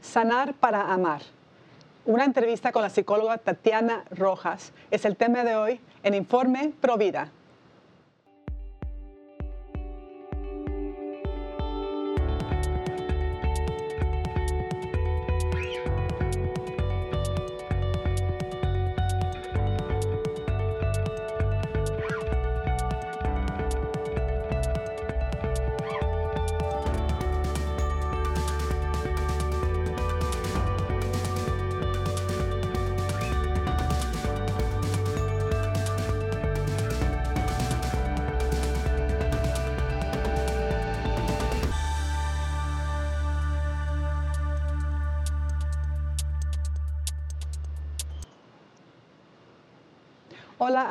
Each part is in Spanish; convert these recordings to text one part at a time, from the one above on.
Sanar para amar. Una entrevista con la psicóloga Tatiana Rojas es el tema de hoy en Informe Provida.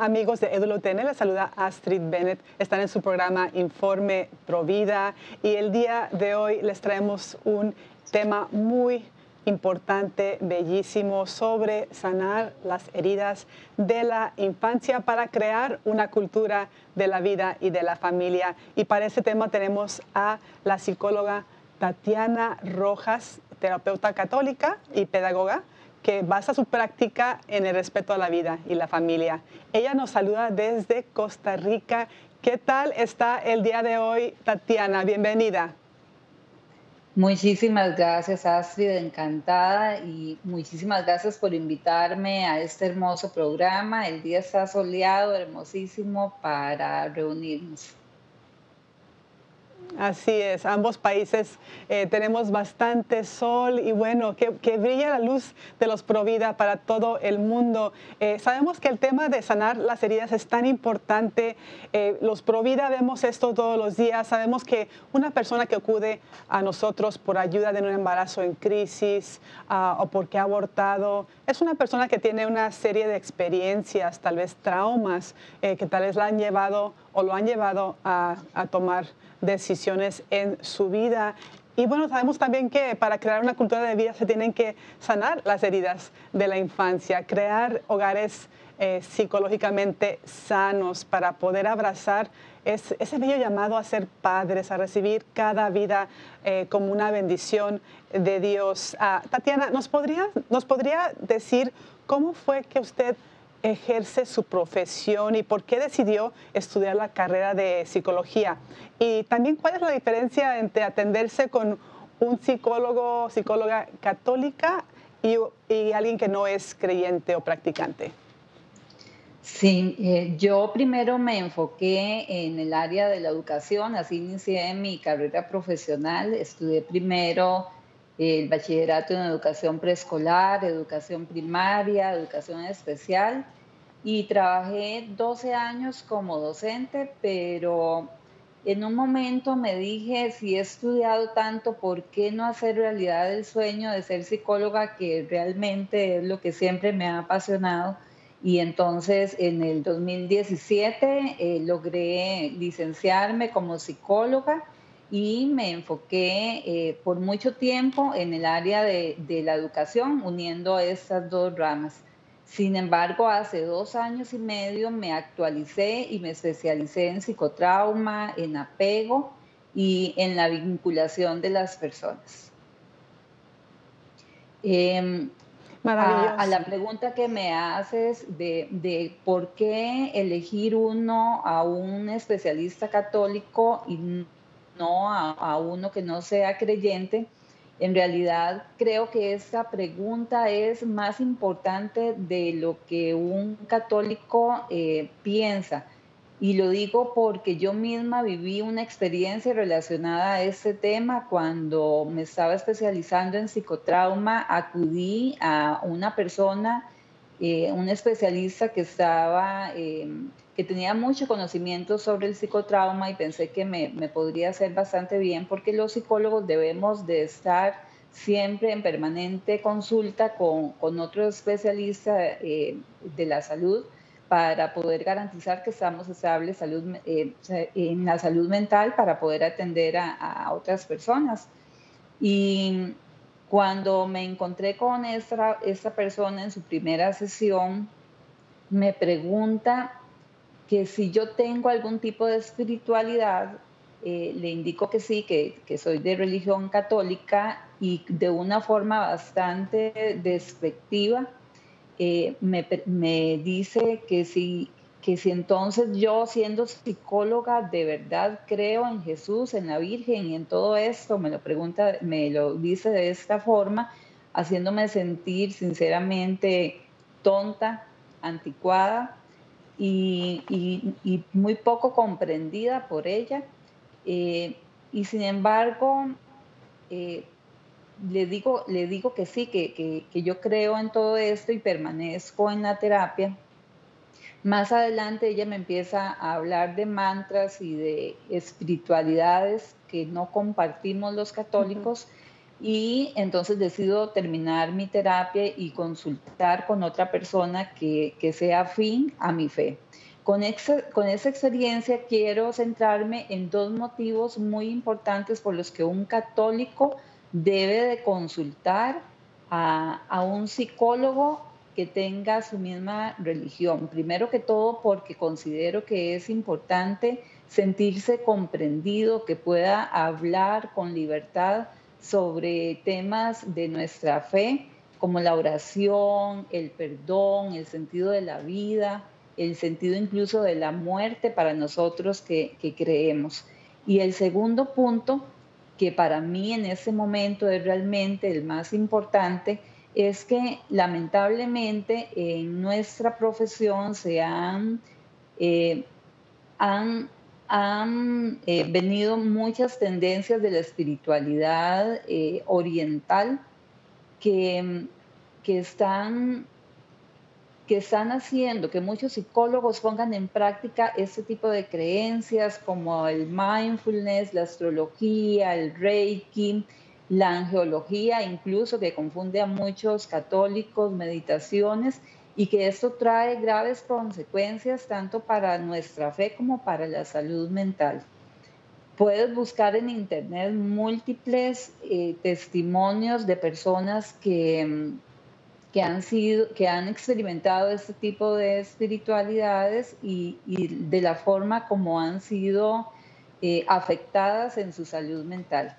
Amigos de EduLoTN, les saluda Astrid Bennett. Están en su programa Informe Provida y el día de hoy les traemos un tema muy importante, bellísimo, sobre sanar las heridas de la infancia para crear una cultura de la vida y de la familia. Y para ese tema tenemos a la psicóloga Tatiana Rojas, terapeuta católica y pedagoga que basa su práctica en el respeto a la vida y la familia. Ella nos saluda desde Costa Rica. ¿Qué tal está el día de hoy, Tatiana? Bienvenida. Muchísimas gracias, Astrid, encantada y muchísimas gracias por invitarme a este hermoso programa. El día está soleado, hermosísimo para reunirnos. Así es, ambos países eh, tenemos bastante sol y bueno, que, brilla la luz de los Provida para todo el mundo. Eh, sabemos que el tema de sanar las heridas es tan importante. Eh, los Provida vemos esto todos los días. Sabemos que una persona que acude a nosotros por ayuda de un embarazo en crisis ah, o porque ha abortado, es una persona que tiene una serie de experiencias, tal vez traumas, que tal vez la han llevado o lo han llevado a, tomar decisiones en su vida. Y bueno, sabemos también que para crear una cultura de vida se tienen que sanar las heridas de la infancia, crear hogares eh, psicológicamente sanos para poder abrazar ese bello llamado a ser padres, a recibir cada vida eh, como una bendición de Dios. Ah, Tatiana, ¿nos podría, ¿nos podría decir cómo fue que usted ejerce su profesión y por qué decidió estudiar la carrera de psicología. Y también cuál es la diferencia entre atenderse con un psicólogo, psicóloga católica y, alguien que no es creyente o practicante. Sí, eh, yo primero me enfoqué en el área de la educación, así inicié mi carrera profesional, estudié primero el bachillerato en educación preescolar, educación primaria, educación especial y trabajé 12 años como docente, pero en un momento me dije, si he estudiado tanto, ¿por qué no hacer realidad el sueño de ser psicóloga, que realmente es lo que siempre me ha apasionado? Y entonces en el 2017 eh, logré licenciarme como psicóloga y me enfoqué eh, por mucho tiempo en el área de, la educación, uniendo estas dos ramas. Sin embargo, hace dos años y medio me actualicé y me especialicé en psicotrauma, en apego y en la vinculación de las personas. Em, a, la pregunta que me haces de, de, por qué elegir uno a un especialista católico y no a, uno que no sea creyente, en realidad creo que esta pregunta es más importante de lo que un católico eh, piensa. Y lo digo porque yo misma viví una experiencia relacionada a este tema. Cuando me estaba especializando en psicotrauma, acudí a una persona, eh, un especialista que estaba eh, que tenía mucho conocimiento sobre el psicotrauma y pensé que me, me podría hacer bastante bien porque los psicólogos debemos de estar siempre en permanente consulta con, con otro especialista eh, de la salud para poder garantizar que estamos estables salud, eh, en la salud mental para poder atender a, a, otras personas. Y cuando me encontré con esta, esta persona en su primera sesión, me pregunta que si yo tengo algún tipo de espiritualidad eh, le indico que sí, que, soy de religión católica y de una forma bastante despectiva eh, me, me, dice que si, que si entonces yo siendo psicóloga de verdad creo en Jesús, en la Virgen y en todo esto, me lo pregunta, me lo dice de esta forma, haciéndome sentir sinceramente tonta, anticuada y, muy poco comprendida por ella eh, y sin embargo, eh, le, digo, le digo que sí, que, yo creo en todo esto y permanezco en la terapia. Más adelante ella me empieza a hablar de mantras y de espiritualidades que no compartimos los católicos y entonces decido terminar mi terapia y consultar con otra persona que, que sea afín a mi fe. Con, esa experiencia quiero centrarme en dos motivos muy importantes por los que un católico debe de consultar a, un psicólogo que tenga su misma religión. Primero que todo porque considero que es importante sentirse comprendido, que pueda hablar con libertad sobre temas de nuestra fe, como la oración, el perdón, el sentido de la vida, el sentido incluso de la muerte para nosotros que, creemos. Y el segundo punto, que para mí en ese momento es realmente el más importante, es que lamentablemente en nuestra profesión se han, eh, han, eh, venido muchas tendencias de la espiritualidad eh, oriental que, que están que están haciendo que muchos psicólogos pongan en práctica este tipo de creencias como el mindfulness, la astrología, el reiki, la angeología, incluso que confunde a muchos católicos, meditaciones, y que esto trae graves consecuencias tanto para nuestra fe como para la salud mental. Puedes buscar en internet múltiples eh, testimonios de personas que mm, que han, sido, que han experimentado este tipo de espiritualidades y, de la forma como han sido eh, afectadas en su salud mental.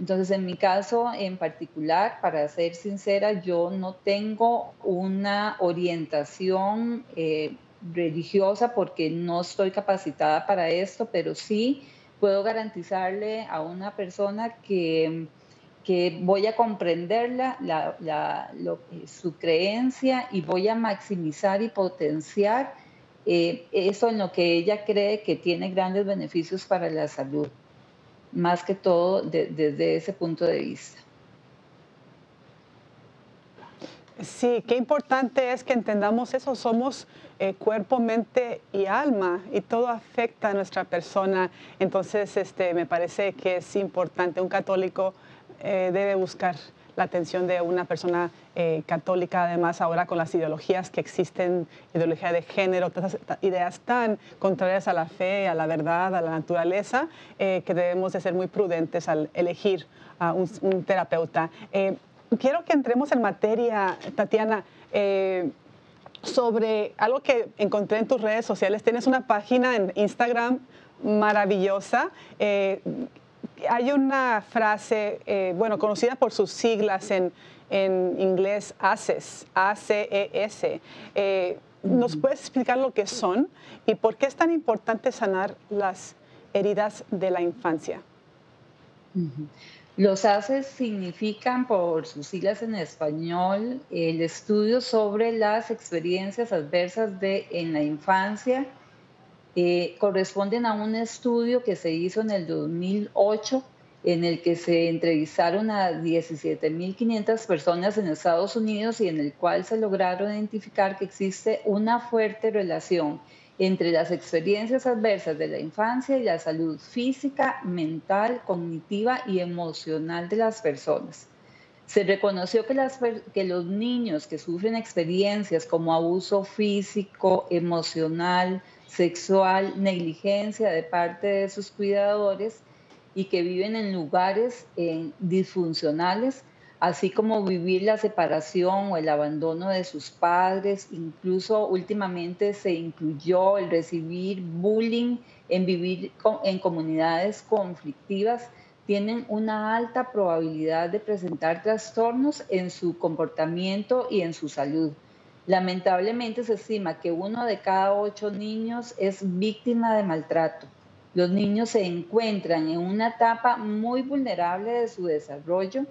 Entonces, en mi caso en particular, para ser sincera, yo no tengo una orientación eh, religiosa porque no estoy capacitada para esto, pero sí puedo garantizarle a una persona que que voy a comprenderla, su creencia y voy a maximizar y potenciar eh, eso en lo que ella cree que tiene grandes beneficios para la salud, más que todo desde ese punto de vista. Sí, qué importante es que entendamos eso. Somos eh, cuerpo, mente y alma y todo afecta a nuestra persona. Entonces, este, me parece que es importante un católico eh, debe buscar la atención de una persona eh, católica, además ahora con las ideologías que existen, ideología de género, todas ideas tan contrarias a la fe, a la verdad, a la naturaleza, eh, que debemos de ser muy prudentes al elegir a un, un terapeuta. quiero que entremos en materia, Tatiana sobre algo que encontré en tus redes sociales. Tienes una página en Instagram maravillosa hay una frase, eh, bueno, conocida por sus siglas en, inglés, ACES, A-C-E-S. Eh, ¿Nos puedes explicar lo que son y por qué es tan importante sanar las heridas de la infancia? Los ACES significan, por sus siglas en español, el estudio sobre las experiencias adversas de, en la infancia eh, corresponden a un estudio que se hizo en el 2008 en el que se entrevistaron a 17.500 personas en Estados Unidos y en el cual se lograron identificar que existe una fuerte relación entre las experiencias adversas de la infancia y la salud física, mental, cognitiva y emocional de las personas. Se reconoció que, que los niños que sufren experiencias como abuso físico, emocional, sexual, negligencia de parte de sus cuidadores y que viven en lugares eh, disfuncionales, así como vivir la separación o el abandono de sus padres, incluso últimamente se incluyó el recibir bullying, en vivir en comunidades conflictivas, tienen una alta probabilidad de presentar trastornos en su comportamiento y en su salud. Lamentablemente se estima que uno de cada ocho niños es víctima de maltrato. Los niños se encuentran en una etapa muy vulnerable de su desarrollo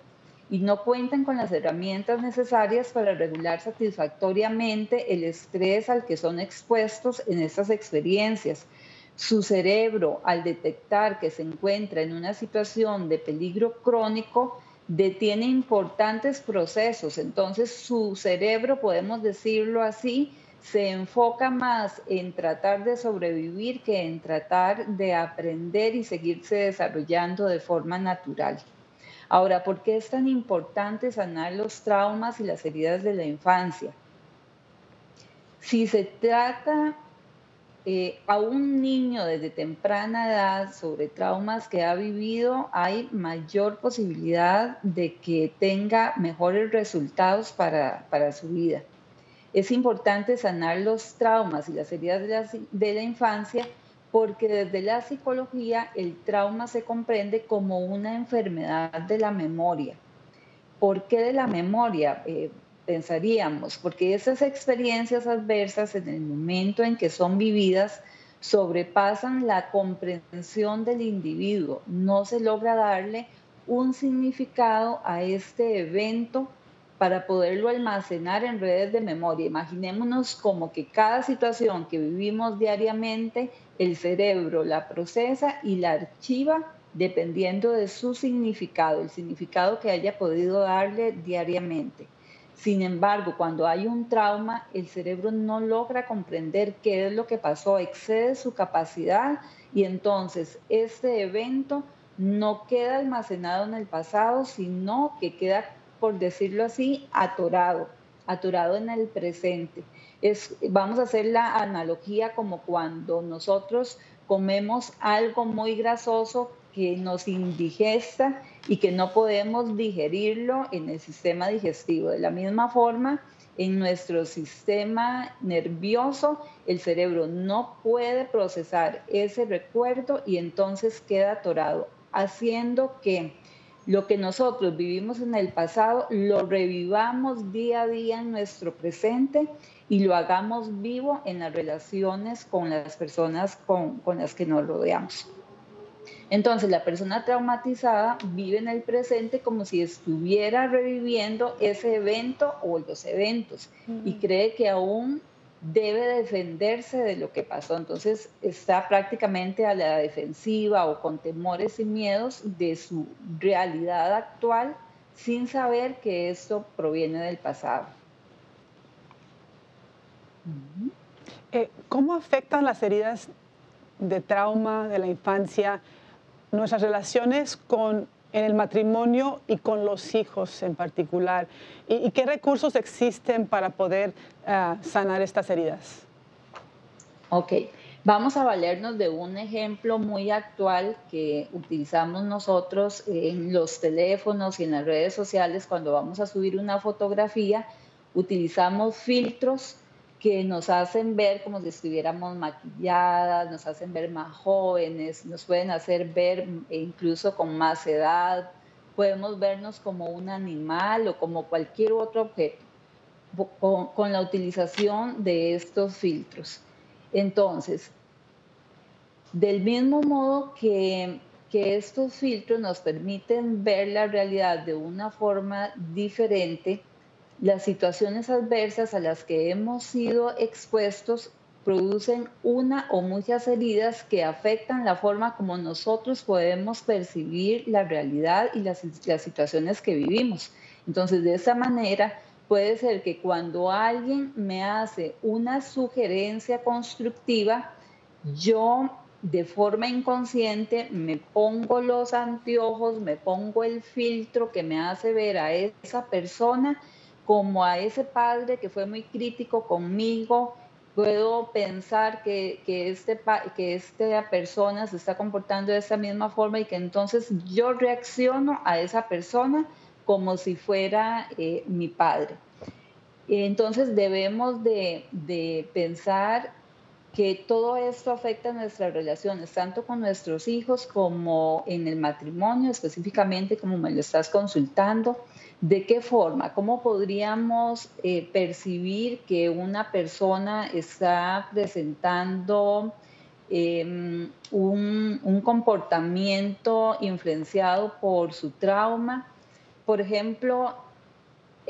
y no cuentan con las herramientas necesarias para regular satisfactoriamente el estrés al que son expuestos en estas experiencias. Su cerebro, al detectar que se encuentra en una situación de peligro crónico, detiene importantes procesos. Entonces su cerebro, podemos decirlo así, se enfoca más en tratar de sobrevivir que en tratar de aprender y seguirse desarrollando de forma natural. Ahora, ¿por qué es tan importante sanar los traumas y las heridas de la infancia? Si se trata eh, a un niño desde temprana edad sobre traumas que ha vivido, hay mayor posibilidad de que tenga mejores resultados para, su vida. Es importante sanar los traumas y las heridas de la infancia porque desde la psicología el trauma se comprende como una enfermedad de la memoria. ¿Por qué de la memoria? Eh, pensaríamos, porque esas experiencias adversas en el momento en que son vividas sobrepasan la comprensión del individuo, no se logra darle un significado a este evento para poderlo almacenar en redes de memoria. Imaginémonos como que cada situación que vivimos diariamente, el cerebro la procesa y la archiva dependiendo de su significado, el significado que haya podido darle diariamente. Sin embargo, cuando hay un trauma, el cerebro no logra comprender qué es lo que pasó, excede su capacidad y entonces este evento no queda almacenado en el pasado, sino que queda por decirlo así, atorado, atorado en el presente. Es, vamos a hacer la analogía como cuando nosotros comemos algo muy grasoso que nos indigesta y que no podemos digerirlo en el sistema digestivo. De la misma forma, en nuestro sistema nervioso, el cerebro no puede procesar ese recuerdo y entonces queda atorado, haciendo que lo que nosotros vivimos en el pasado lo revivamos día a día en nuestro presente y lo hagamos vivo en las relaciones con las personas con, las que nos rodeamos. Entonces la persona traumatizada vive en el presente como si estuviera reviviendo ese evento o los eventos y cree que aún debe defenderse de lo que pasó. Entonces está prácticamente a la defensiva o con temores y miedos de su realidad actual sin saber que esto proviene del pasado. Eh, ¿Cómo afectan las heridas de trauma de la infancia nuestras relaciones con en el matrimonio y con los hijos en particular? ¿Y, qué recursos existen para poder ah, sanar estas heridas? Ok, vamos a valernos de un ejemplo muy actual que utilizamos nosotros en los teléfonos y en las redes sociales cuando vamos a subir una fotografía. Utilizamos filtros que nos hacen ver como si estuviéramos maquilladas, nos hacen ver más jóvenes, nos pueden hacer ver incluso con más edad, podemos vernos como un animal o como cualquier otro objeto con, la utilización de estos filtros. Entonces, del mismo modo que, que estos filtros nos permiten ver la realidad de una forma diferente, las situaciones adversas a las que hemos sido expuestos producen una o muchas heridas que afectan la forma como nosotros podemos percibir la realidad y las, situaciones que vivimos. Entonces, de esa manera, puede ser que cuando alguien me hace una sugerencia constructiva, yo de forma inconsciente me pongo los anteojos, me pongo el filtro que me hace ver a esa persona como a ese padre que fue muy crítico conmigo, puedo pensar que, que, este, que esta persona se está comportando de esa misma forma y que entonces yo reacciono a esa persona como si fuera eh, mi padre. Entonces debemos de, de pensar que todo esto afecta nuestras relaciones, tanto con nuestros hijos como en el matrimonio, específicamente como me lo estás consultando. ¿De qué forma? ¿Cómo podríamos eh, percibir que una persona está presentando em, un, un comportamiento influenciado por su trauma? Por ejemplo,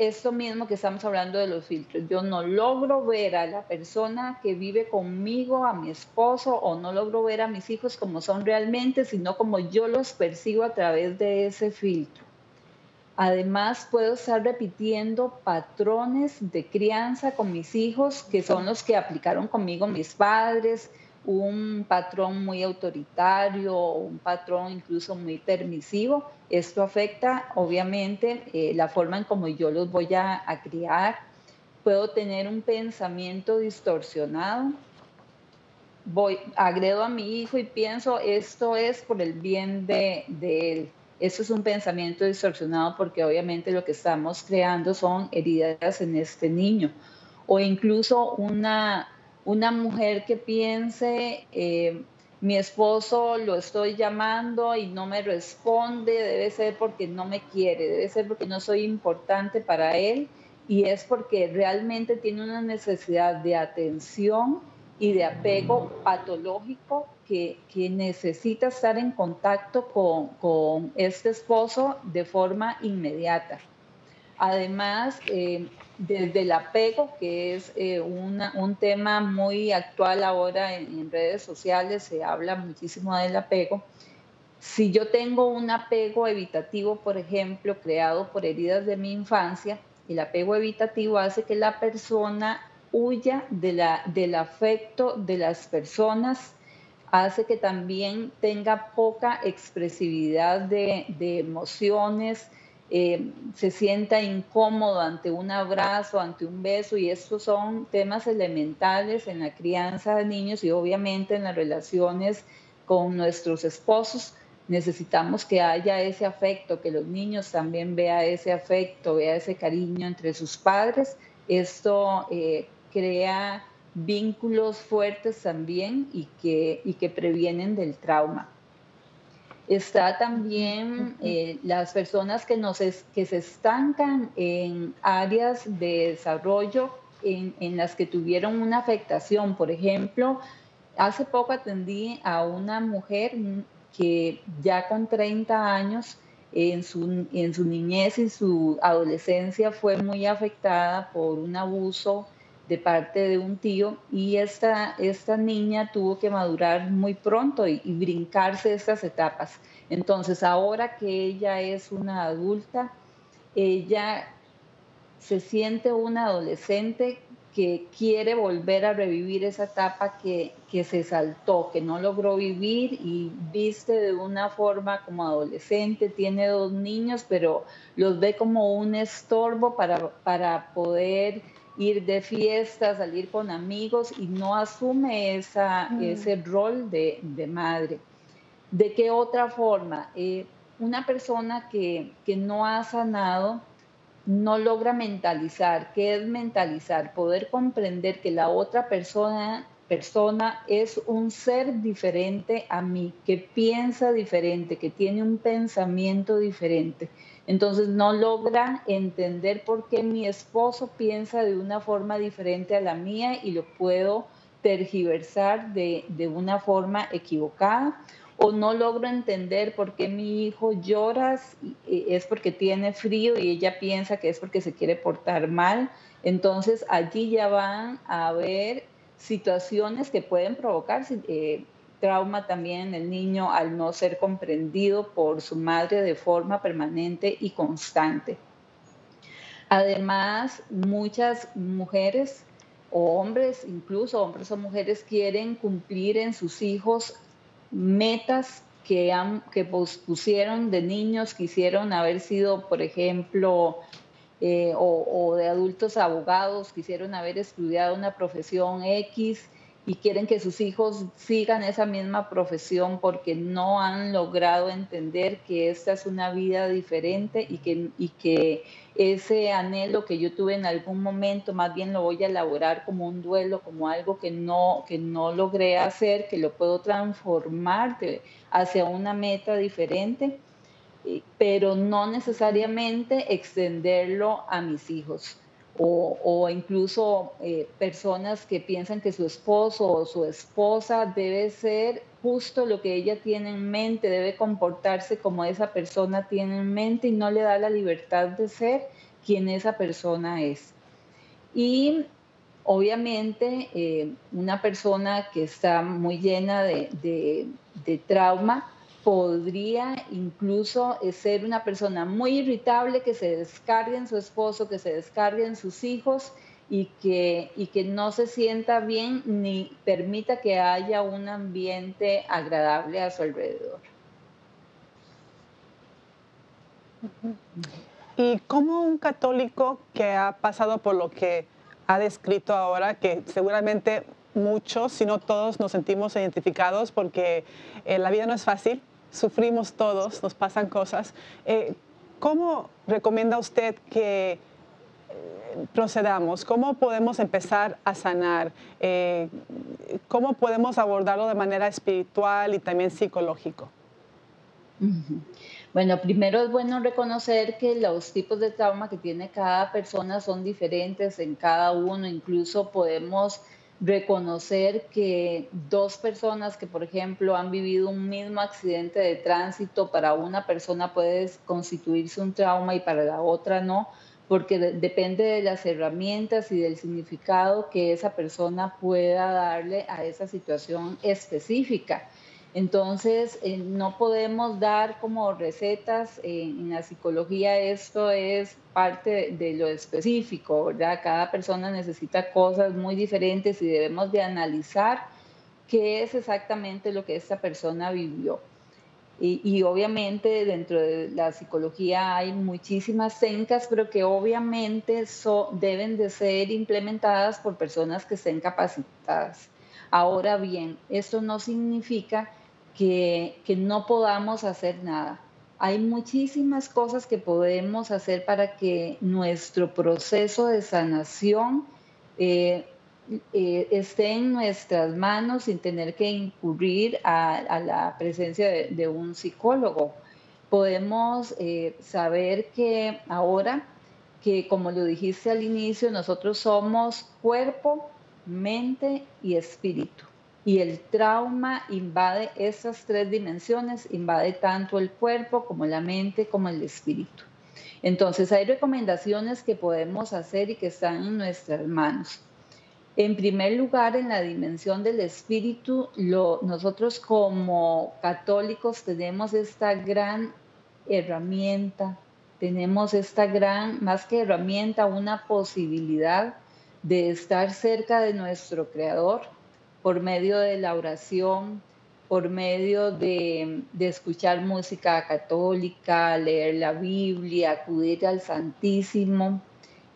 esto mismo que estamos hablando de los filtros. Yo no logro ver a la persona que vive conmigo, a mi esposo, o no logro ver a mis hijos como son realmente, sino como yo los percibo a través de ese filtro. Además, puedo estar repitiendo patrones de crianza con mis hijos, que son los que aplicaron conmigo mis padres, un patrón muy autoritario, un patrón incluso muy permisivo. Esto afecta obviamente eh, la forma en como yo los voy a, criar. Puedo tener un pensamiento distorsionado. Voy, agredo a mi hijo y pienso, esto es por el bien de, de él. Eso es un pensamiento distorsionado porque obviamente lo que estamos creando son heridas en este niño. O incluso una, una mujer que piense, eh, mi esposo lo estoy llamando y no me responde, debe ser porque no me quiere, debe ser porque no soy importante para él y es porque realmente tiene una necesidad de atención y de apego patológico que, necesita estar en contacto con, con, este esposo de forma inmediata. Además, eh, desde el apego, que es eh, un tema muy actual ahora en, redes sociales, se habla muchísimo del apego. Si yo tengo un apego evitativo, por ejemplo, creado por heridas de mi infancia, el apego evitativo hace que la persona huya de la, del afecto de las personas, hace que también tenga poca expresividad de, de emociones, eh, se sienta incómodo ante un abrazo, ante un beso, y estos son temas elementales en la crianza de niños y obviamente en las relaciones con nuestros esposos. Necesitamos que haya ese afecto, que los niños también vean ese afecto, vean ese cariño entre sus padres. Esto eh, crea vínculos fuertes también y que, y que previenen del trauma. Está también eh, las personas que, nos que se estancan en áreas de desarrollo en, en, las que tuvieron una afectación. Por ejemplo, hace poco atendí a una mujer que ya con 30 años en su, en su niñez y su adolescencia fue muy afectada por un abuso de parte de un tío y esta, esta niña tuvo que madurar muy pronto y, brincarse estas etapas. Entonces ahora que ella es una adulta, ella se siente una adolescente que quiere volver a revivir esa etapa que, que, se saltó, que no logró vivir y viste de una forma como adolescente, tiene dos niños, pero los ve como un estorbo para, para poder ir de fiesta, salir con amigos y no asume esa, mm. ese rol de, madre. ¿De qué otra forma? Eh, una persona que, no ha sanado no logra mentalizar. ¿Qué es mentalizar? Poder comprender que la otra persona, persona es un ser diferente a mí, que piensa diferente, que tiene un pensamiento diferente. Entonces no logra entender por qué mi esposo piensa de una forma diferente a la mía y lo puedo tergiversar de, una forma equivocada. O no logro entender por qué mi hijo llora, es porque tiene frío y ella piensa que es porque se quiere portar mal. Entonces allí ya van a haber situaciones que pueden provocar eh, trauma también en el niño al no ser comprendido por su madre de forma permanente y constante. Además, muchas mujeres o hombres, incluso hombres o mujeres, quieren cumplir en sus hijos metas que, han, que pusieron de niños, quisieron haber sido, por ejemplo, eh, o, de adultos abogados, quisieron haber estudiado una profesión X y quieren que sus hijos sigan esa misma profesión porque no han logrado entender que esta es una vida diferente y que, y que ese anhelo que yo tuve en algún momento más bien lo voy a elaborar como un duelo, como algo que no, que no logré hacer, que lo puedo transformar hacia una meta diferente, pero no necesariamente extenderlo a mis hijos o, incluso eh, personas que piensan que su esposo o su esposa debe ser justo lo que ella tiene en mente, debe comportarse como esa persona tiene en mente y no le da la libertad de ser quien esa persona es. Y obviamente eh, una persona que está muy llena de, de trauma, podría incluso ser una persona muy irritable que se descargue en su esposo, que se descargue en sus hijos y que, y que no se sienta bien ni permita que haya un ambiente agradable a su alrededor. Y como un católico que ha pasado por lo que ha descrito ahora, que seguramente muchos, si no todos, nos sentimos identificados porque eh, la vida no es fácil, sufrimos todos, nos pasan cosas. Eh, ¿Cómo recomienda usted que eh, procedamos? ¿Cómo podemos empezar a sanar? Eh, ¿Cómo podemos abordarlo de manera espiritual y también psicológico? Bueno, primero es bueno reconocer que los tipos de trauma que tiene cada persona son diferentes en cada uno. Incluso podemos reconocer que dos personas que, por ejemplo, han vivido un mismo accidente de tránsito, para una persona puede constituirse un trauma y para la otra no, porque depende de las herramientas y del significado que esa persona pueda darle a esa situación específica. Entonces, eh, no podemos dar como recetas, eh, en la psicología esto es parte de, lo específico, ¿verdad? Cada persona necesita cosas muy diferentes y debemos de analizar qué es exactamente lo que esta persona vivió. Y, obviamente dentro de la psicología hay muchísimas técnicas, pero que obviamente deben de ser implementadas por personas que estén capacitadas. Ahora bien, esto no significa que, no podamos hacer nada. Hay muchísimas cosas que podemos hacer para que nuestro proceso de sanación eh, eh, esté en nuestras manos sin tener que incurrir a, la presencia de, un psicólogo. Podemos eh, saber que ahora, que como lo dijiste al inicio, nosotros somos cuerpo, mente y espíritu y el trauma invade esas tres dimensiones, invade tanto el cuerpo como la mente como el espíritu. Entonces hay recomendaciones que podemos hacer y que están en nuestras manos. En primer lugar, en la dimensión del espíritu, nosotros como católicos tenemos esta gran herramienta, tenemos esta gran, más que herramienta, una posibilidad de estar cerca de nuestro Creador, por medio de la oración, por medio de, escuchar música católica, leer la Biblia, acudir al Santísimo,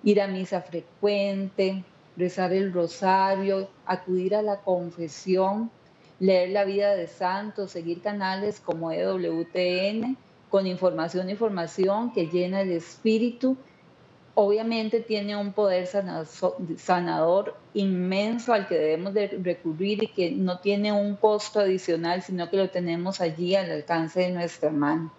ir a misa frecuente, rezar el rosario, acudir a la confesión, leer la vida de santos, seguir canales como EWTN con información y formación que llena el espíritu obviamente tiene un poder sanador inmenso al que debemos de recurrir y que no tiene un costo adicional, sino que lo tenemos allí al alcance de nuestra mano.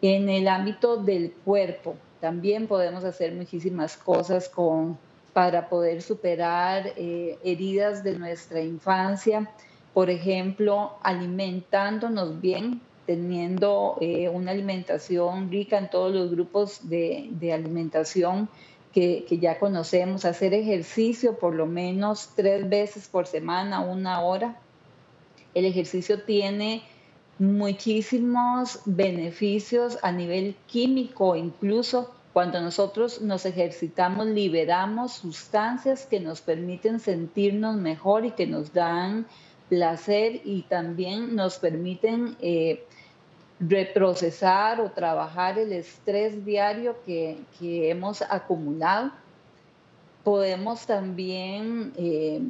En el ámbito del cuerpo, también podemos hacer muchísimas cosas con, para poder superar eh, heridas de nuestra infancia, por ejemplo, alimentándonos bien, teniendo eh, una alimentación rica en todos los grupos de, alimentación que, ya conocemos, hacer ejercicio por lo menos tres veces por semana, una hora. El ejercicio tiene muchísimos beneficios a nivel químico, incluso cuando nosotros nos ejercitamos liberamos sustancias que nos permiten sentirnos mejor y que nos dan placer y también nos permiten eh, reprocesar o trabajar el estrés diario que, hemos acumulado. Podemos también eh,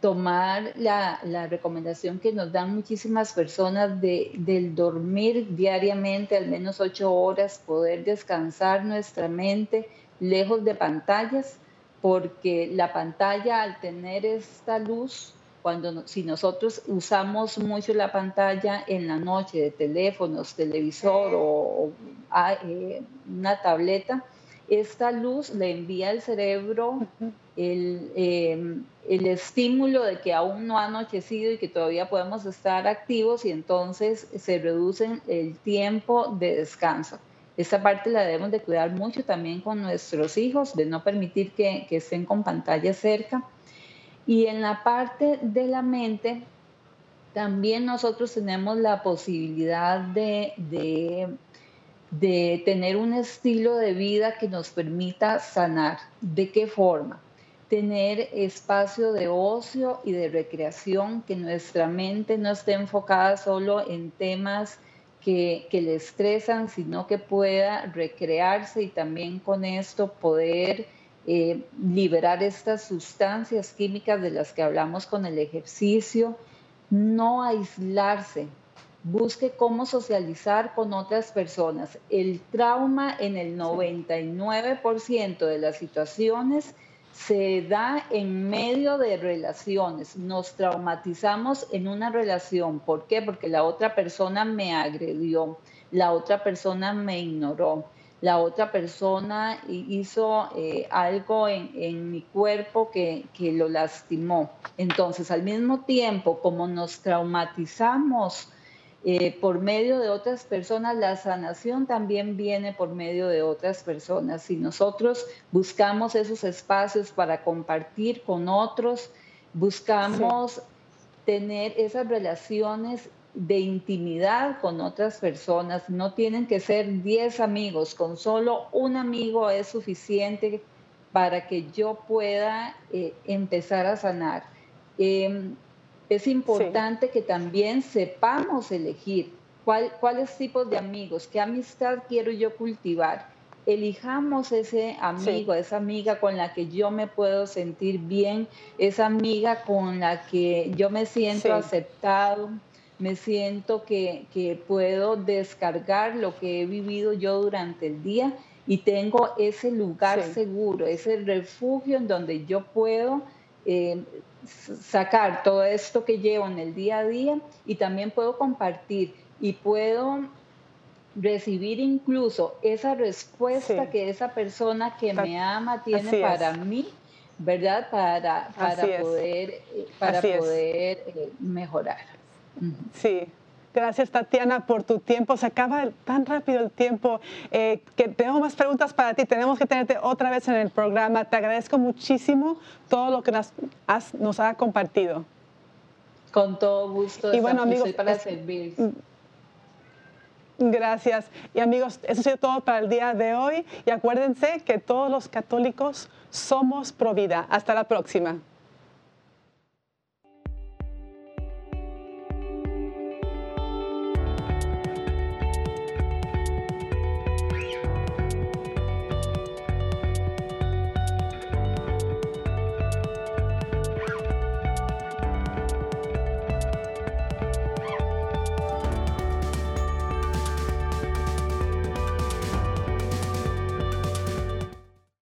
tomar la, recomendación que nos dan muchísimas personas de, del dormir diariamente al menos ocho horas, poder descansar nuestra mente lejos de pantallas, porque la pantalla al tener esta luz, cuando si nosotros usamos mucho la pantalla en la noche de teléfonos, televisor o, ah, eh, una tableta, esta luz le envía al cerebro el, em, el, estímulo de que aún no ha anochecido y que todavía podemos estar activos y entonces se reduce el tiempo de descanso. Esta parte la debemos de cuidar mucho también con nuestros hijos, de no permitir que, que estén con pantalla cerca. Y en la parte de la mente, también nosotros tenemos la posibilidad de, de de tener un estilo de vida que nos permita sanar. ¿De qué forma? Tener espacio de ocio y de recreación, que nuestra mente no esté enfocada solo en temas que, le estresan, sino que pueda recrearse y también con esto poder eh, liberar estas sustancias químicas de las que hablamos con el ejercicio, no aislarse, busque cómo socializar con otras personas. El trauma en el 99% de las situaciones se da en medio de relaciones. Nos traumatizamos en una relación. ¿Por qué? Porque la otra persona me agredió, la otra persona me ignoró, la otra persona hizo eh, algo en, mi cuerpo que, que lo lastimó. Entonces, al mismo tiempo, como nos traumatizamos, eh, por medio de otras personas, la sanación también viene por medio de otras personas. Si nosotros buscamos esos espacios para compartir con otros, buscamos tener esas relaciones de intimidad con otras personas, no tienen que ser 10 amigos, con solo un amigo es suficiente para que yo pueda eh, empezar a sanar. Em, es importante que también sepamos elegir cuál, cuáles tipos de amigos, qué amistad quiero yo cultivar. Elijamos ese amigo, esa amiga con la que yo me puedo sentir bien, esa amiga con la que yo me siento aceptado, me siento que, que puedo descargar lo que he vivido yo durante el día y tengo ese lugar seguro, ese refugio en donde yo puedo eh, sacar todo esto que llevo en el día a día y también puedo compartir y puedo recibir incluso esa respuesta que esa persona que me ama tiene para mí, ¿verdad? Para, para poder, para poder eh, mejorar. Sí, Gracias, Tatiana, por tu tiempo. Se acaba tan rápido el tiempo eh, que tengo más preguntas para ti. Tenemos que tenerte otra vez en el programa. Te agradezco muchísimo todo lo que nos has, nos ha compartido. Con todo gusto. Y bueno, amigos, para servir. Mm, gracias. Y amigos, eso ha sido todo para el día de hoy. Y acuérdense que todos los católicos somos pro vida. Hasta la próxima.